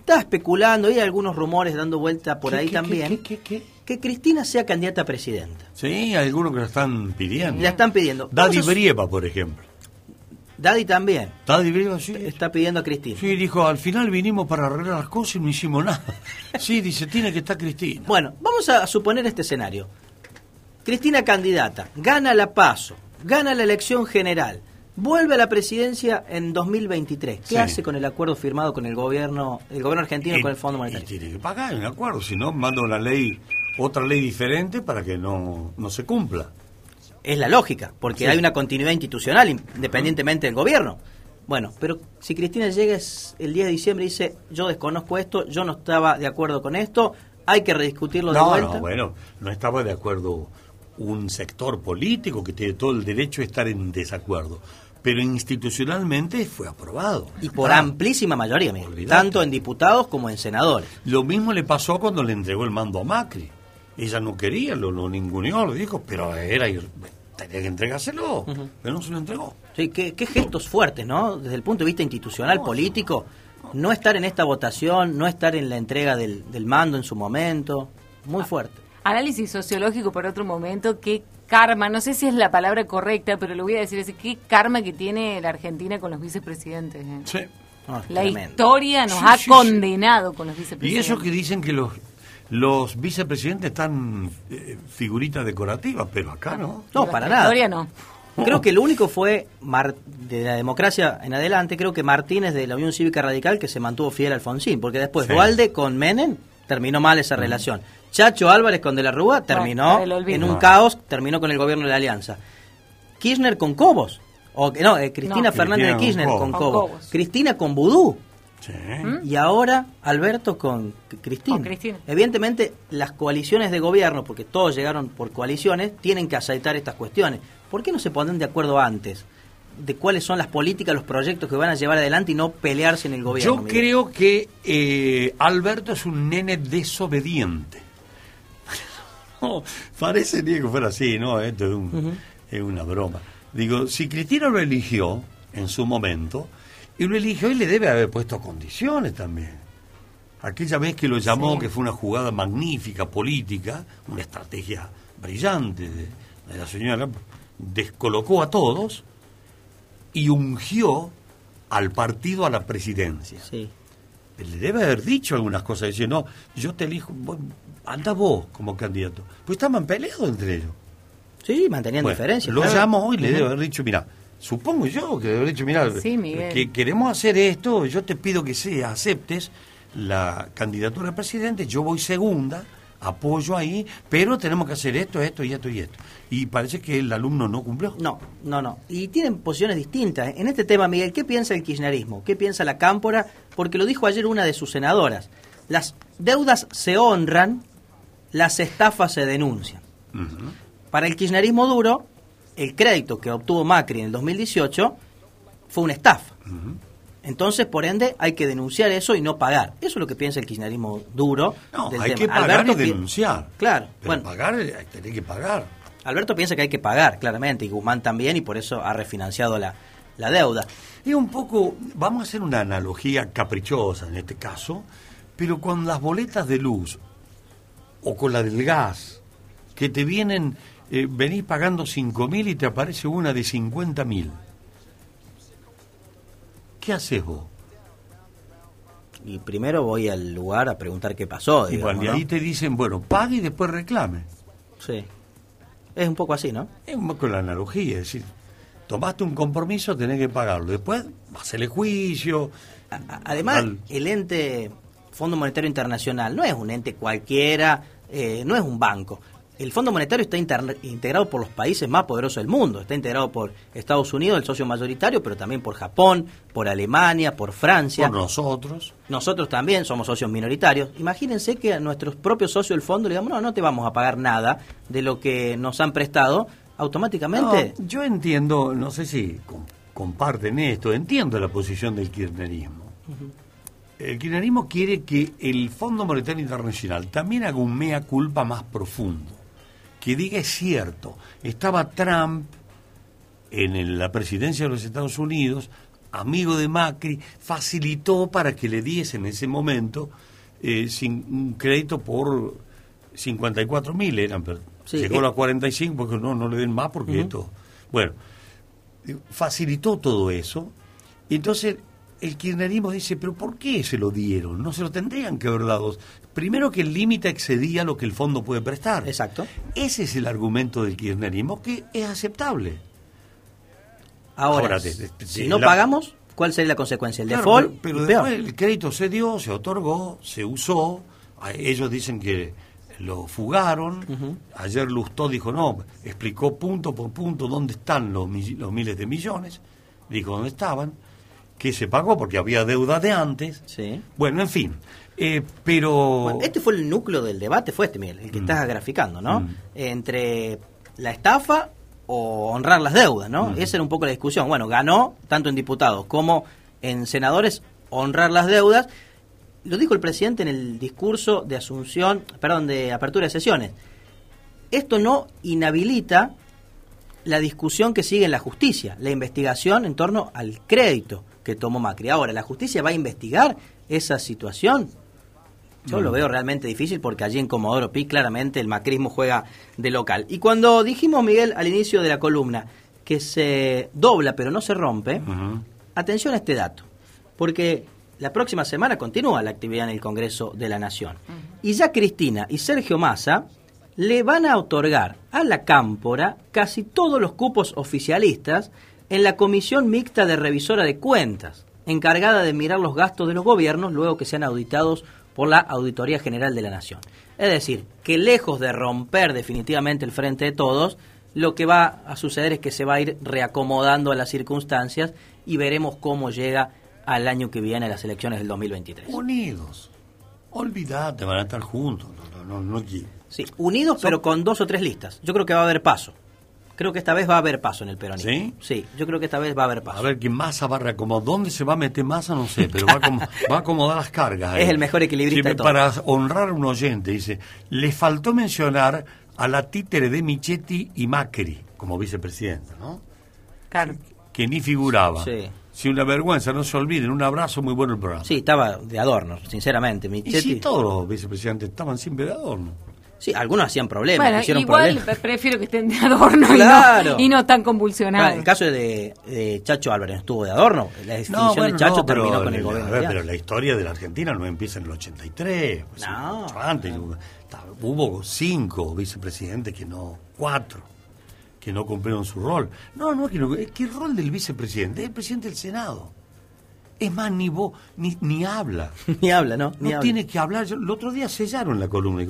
está especulando, hay algunos rumores dando vuelta por ahí también, que Cristina sea candidata a presidenta. Sí, hay algunos que lo están pidiendo. La están pidiendo. Daddy Brieva, por ejemplo. Daddy también. Daddy Brieva, sí. Está pidiendo a Cristina. Sí, dijo, al final vinimos para arreglar las cosas y no hicimos nada. Sí, dice, tiene que estar Cristina. Bueno, vamos a suponer este escenario. Cristina candidata, gana la paso, gana la elección general vuelve a la presidencia en 2023. ¿Qué hace con el acuerdo firmado con el gobierno, el gobierno argentino con el Fondo Monetario? tiene que pagar un acuerdo, si no manda una ley, otra ley diferente para que no, no se cumpla. Es la lógica, porque hay una continuidad institucional independientemente del gobierno. Bueno, pero si Cristina llega el 10 de diciembre y dice, yo desconozco esto, yo no estaba de acuerdo con esto, hay que rediscutirlo de vuelta. No, bueno, no estaba de acuerdo un sector político que tiene todo el derecho a estar en desacuerdo pero institucionalmente fue aprobado. Y por amplísima mayoría, tanto en diputados como en senadores. Lo mismo le pasó cuando le entregó el mando a Macri. Ella no quería, lo, lo ninguneó, lo dijo, pero era tenía que entregárselo, pero no se lo entregó. Sí, qué, gestos fuertes, ¿no? Desde el punto de vista institucional, político, no estar en esta votación, no estar en la entrega del, del mando en su momento, muy fuerte. Análisis sociológico por otro momento, qué karma, no sé si es la palabra correcta, pero lo voy a decir así, qué karma que tiene la Argentina con los vicepresidentes. ¿eh? Sí. la historia nos ha condenado con los vicepresidentes. Y eso que dicen que los los vicepresidentes están eh, figuritas decorativas, pero acá no. No, para nada. Historia no. Creo que lo único fue de la democracia en adelante, creo que Martínez de la Unión Cívica Radical que se mantuvo fiel a Alfonsín, porque después Dualde con Menem terminó mal esa relación. Chacho Álvarez con De la Rúa terminó en un caos, terminó con el gobierno de la Alianza. Kirchner con Cobos. O, no, eh, Cristina Fernández de Kirchner con, Cobos. Cristina con Vudú. ¿Mm? Y ahora Alberto con Cristina. Evidentemente, las coaliciones de gobierno, porque todos llegaron por coaliciones, tienen que aceitar estas cuestiones. ¿Por qué no se ponen de acuerdo antes? de cuáles son las políticas, los proyectos que van a llevar adelante y no pelearse en el gobierno. Yo creo que eh, Alberto es un nene desobediente. parece ni que fuera así, ¿no? Esto es, una broma. Digo, si Cristina lo eligió en su momento, y lo eligió y le debe haber puesto condiciones también. Aquella vez que lo llamó, que fue una jugada magnífica, política, una estrategia brillante de, la señora, descolocó a todos y ungió al partido a la presidencia. Sí. Le debe haber dicho algunas cosas, dice, no, yo te elijo, anda vos como candidato. Pues estaban peleados entre ellos. Sí, mantenían diferencias. Lo llamó y le debe haber dicho, mira, supongo yo que haber dicho, mira, que queremos hacer esto, yo te pido que sea, aceptes la candidatura a presidente, yo voy segunda, apoyo ahí, pero tenemos que hacer esto, esto y esto y esto. Y parece que el alumno no cumplió. No, no, no. Y tienen posiciones distintas. En este tema, Miguel, ¿qué piensa el kirchnerismo? ¿Qué piensa la cámpora? Porque lo dijo ayer una de sus senadoras. Las deudas se honran, las estafas se denuncian. Para el kirchnerismo duro, el crédito que obtuvo Macri en el 2018 fue una estafa. Entonces, por ende, hay que denunciar eso y no pagar. Eso es lo que piensa el kirchnerismo duro. No, hay que pagar y denunciar. Claro. bueno, pagar, hay que pagar. Alberto piensa que hay que pagar, claramente, y Guzmán también, y por eso ha refinanciado la, la deuda. Y un poco, vamos a hacer una analogía caprichosa en este caso, pero con las boletas de luz o con la del gas, que te vienen, eh, venís pagando 5 mil y te aparece una de 50 mil. ¿Qué haces vos? Y primero voy al lugar a preguntar qué pasó. y ahí te dicen, bueno, pague y después reclame. Sí. Es un poco así, ¿no? Es un poco la analogía, es decir, tomaste un compromiso, tenés que pagarlo. Después, hacerle juicio. Además, el ente Fondo Monetario Internacional no es un ente cualquiera, eh, no es un banco. El Fondo Monetario está integrado por los países más poderosos del mundo. Está integrado por Estados Unidos, el socio mayoritario, pero también por Japón, por Alemania, por Francia. Por nosotros. Nosotros también somos socios minoritarios. Imagínense que a nuestros propios socios del fondo le digamos, no, no te vamos a pagar nada de lo que nos han prestado. Automáticamente. yo entiendo, no sé si comparten esto, entiendo la posición del kirchnerismo. El kirchnerismo quiere que el Fondo Monetario Internacional también haga un mea culpa más profundo que diga es cierto, estaba Trump en la presidencia de los Estados Unidos, amigo de Macri, facilitó para que le diesen en ese momento eh, sin, un crédito por 54 mil, eran, pero llegó a los 45 porque no, no le den más porque esto... Bueno, facilitó todo eso. Entonces el kirchnerismo dice, pero ¿por qué se lo dieron? No se lo tendrían que haber dado. Primero que el límite excedía lo que el fondo puede prestar. Exacto. Ese es el argumento del kirchnerismo que es aceptable. Ahora, si no pagamos, ¿cuál sería la consecuencia? El default. Pero, después el crédito se dio, se otorgó, se usó. Ellos dicen que lo fugaron. Ayer Lustó dijo, no, explicó punto por punto dónde están los, los miles de millones. Dijo dónde estaban que se pagó porque había deuda de antes. Sí. Bueno, en fin. Eh, pero. este fue el núcleo del debate, fue este, Miguel, el que mm. estás graficando, ¿no? Mm. Entre la estafa o honrar las deudas, ¿no? Esa era un poco la discusión. Bueno, ganó tanto en diputados como en senadores honrar las deudas. Lo dijo el presidente en el discurso de asunción, perdón, de apertura de sesiones. Esto no inhabilita la discusión que sigue en la justicia, la investigación en torno al crédito que tomó Macri. Ahora, ¿la justicia va a investigar esa situación? Yo lo veo realmente difícil porque allí en Comodoro Pi claramente el macrismo juega de local. Y cuando dijimos, Miguel, al inicio de la columna, que se dobla pero no se rompe, atención a este dato, porque la próxima semana continúa la actividad en el Congreso de la Nación. Y ya Cristina y Sergio Massa le van a otorgar a la Cámpora casi todos los cupos oficialistas en la Comisión Mixta de Revisora de Cuentas, encargada de mirar los gastos de los gobiernos luego que sean auditados por la Auditoría General de la Nación. Es decir, que lejos de romper definitivamente el frente de todos, lo que va a suceder es que se va a ir reacomodando a las circunstancias y veremos cómo llega al año que viene las elecciones del 2023. Unidos. Olvídate, van a estar juntos. No, no, no, sí, unidos pero con dos o tres listas. Yo creo que va a haber paso. Creo que esta vez va a haber paso en el peronismo. ¿Sí? Sí, yo creo que esta vez va a haber paso. A ver, ¿quién Massa va a reacomodar? ¿Dónde se va a meter Massa? No sé, pero va a, acomodar las cargas. Es el mejor equilibrista de todo. Para honrar a un oyente, dice, le faltó mencionar a la títere de Michetti y Macri como vicepresidenta, ¿no? Claro. Que, ni figuraba. Sí. Si una vergüenza, no se olviden, un abrazo, muy bueno el programa. Sí, estaba de adorno, sinceramente. Michetti... Y si todos los vicepresidentes estaban siempre de adorno. Sí, algunos hacían problemas, hicieron igual prefiero que estén de adorno y, no, tan convulsionados. el caso de, Chacho Álvarez estuvo de adorno. La definición de Chacho terminó con el gobierno. pero la historia de la Argentina no empieza en el 83. Pues, no. Antes, hubo cinco vicepresidentes que no, cuatro, que no cumplieron su rol. No, no, es que el rol del vicepresidente es el presidente del Senado. Es más, ni vos, ni, ni habla. ni habla, ¿no? no tiene que hablar. el otro día sellaron la columna.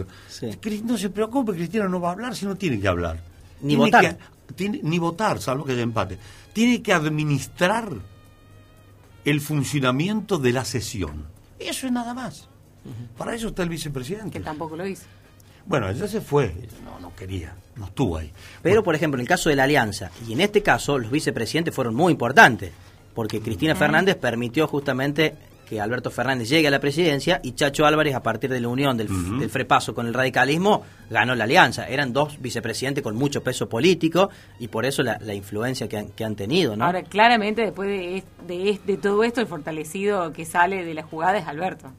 No se preocupe, Cristina no va a hablar si no tiene que hablar. Ni votar. ni votar, salvo que haya empate. Tiene que administrar el funcionamiento de la sesión. Eso es nada más. Para eso está el vicepresidente. Que tampoco lo hizo. Bueno, ella se fue, no, no quería, no estuvo ahí. Pero, por ejemplo, en el caso de la alianza, y en este caso los vicepresidentes fueron muy importantes porque Cristina Fernández permitió justamente que Alberto Fernández llegue a la presidencia y Chacho Álvarez, a partir de la unión del, frepaso con el radicalismo, ganó la alianza. Eran dos vicepresidentes con mucho peso político y por eso la, influencia que han, que han, tenido. ¿no? Ahora, claramente, después de, de, de, todo esto, el fortalecido que sale de la jugada es Alberto.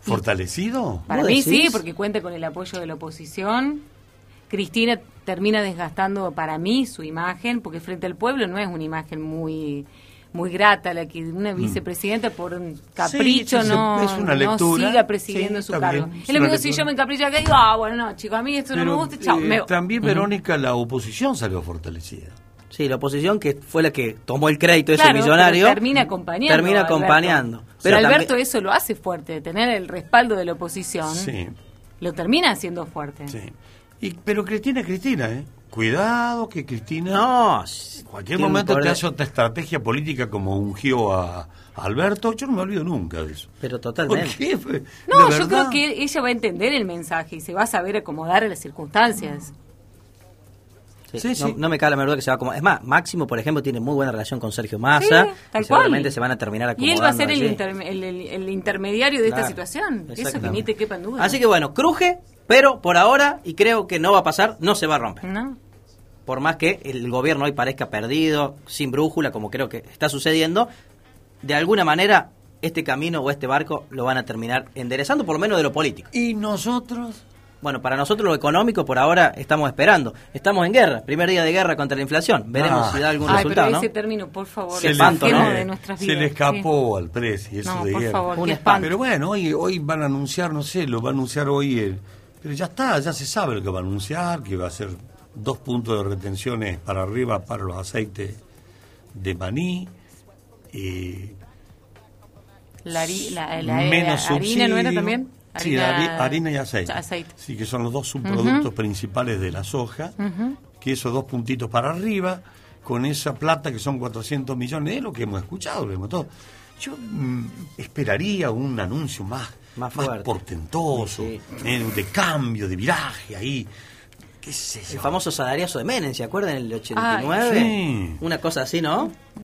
¿Fortalecido? Para mí sí, porque cuenta con el apoyo de la oposición. Cristina termina desgastando para mí su imagen, porque frente al pueblo no es una imagen muy muy grata la que una mm. vicepresidenta por un capricho no, siga presidiendo su cargo. Es lo mismo si yo me encapricho acá y digo, ah, bueno, no, chicos, a mí esto no me gusta, chao. Eh, también, Verónica, la oposición salió fortalecida. Sí, la oposición que fue la que tomó el crédito de ese millonario. termina acompañando. Termina acompañando. Pero Alberto eso lo hace fuerte, tener el respaldo de la oposición. Sí. Lo termina haciendo fuerte. Sí pero Cristina es Cristina, ¿eh? Cuidado que Cristina... No, en cualquier momento te hace otra estrategia política como ungió a, Alberto. Yo no me olvido nunca de eso. Pero totalmente. No, yo creo que ella va a entender el mensaje y se va a saber acomodar a las circunstancias. Sí, no, me cabe la menor que se va a acomodar. Es más, Máximo, por ejemplo, tiene muy buena relación con Sergio Massa. y seguramente se van a terminar acomodando. Y él va a ser el, intermediario de esta situación. Eso que ni te quepa en duda. Así que bueno, cruje, pero por ahora, y creo que no va a pasar, no se va a romper. Por más que el gobierno hoy parezca perdido, sin brújula, como creo que está sucediendo, de alguna manera este camino o este barco lo van a terminar enderezando, por lo menos de lo político. ¿Y nosotros? Bueno, para nosotros lo económico por ahora estamos esperando. Estamos en guerra, primer día de guerra contra la inflación. Veremos ah. si da algún Ay, resultado. Pero ese término, por favor, se, se le escapó al precio. Eso no, de por favor, Pero bueno, hoy, hoy van a anunciar, no sé, lo va a anunciar hoy el pero ya está, ya se sabe lo que va a anunciar, que va a ser dos puntos de retenciones para arriba para los aceites de maní. y la, harina no era también. sí, harina y aceite. Sí, que son los dos subproductos principales de la soja. Que esos dos puntitos para arriba, con esa plata que son 400 millones, es lo que hemos escuchado, lo hemos todo. Yo mm, esperaría un anuncio más más, portentoso, eh, de cambio, de viraje ahí. El famoso salariazo de Menem, ¿se acuerdan? En el 89. Ay, sí. Una cosa así, ¿no?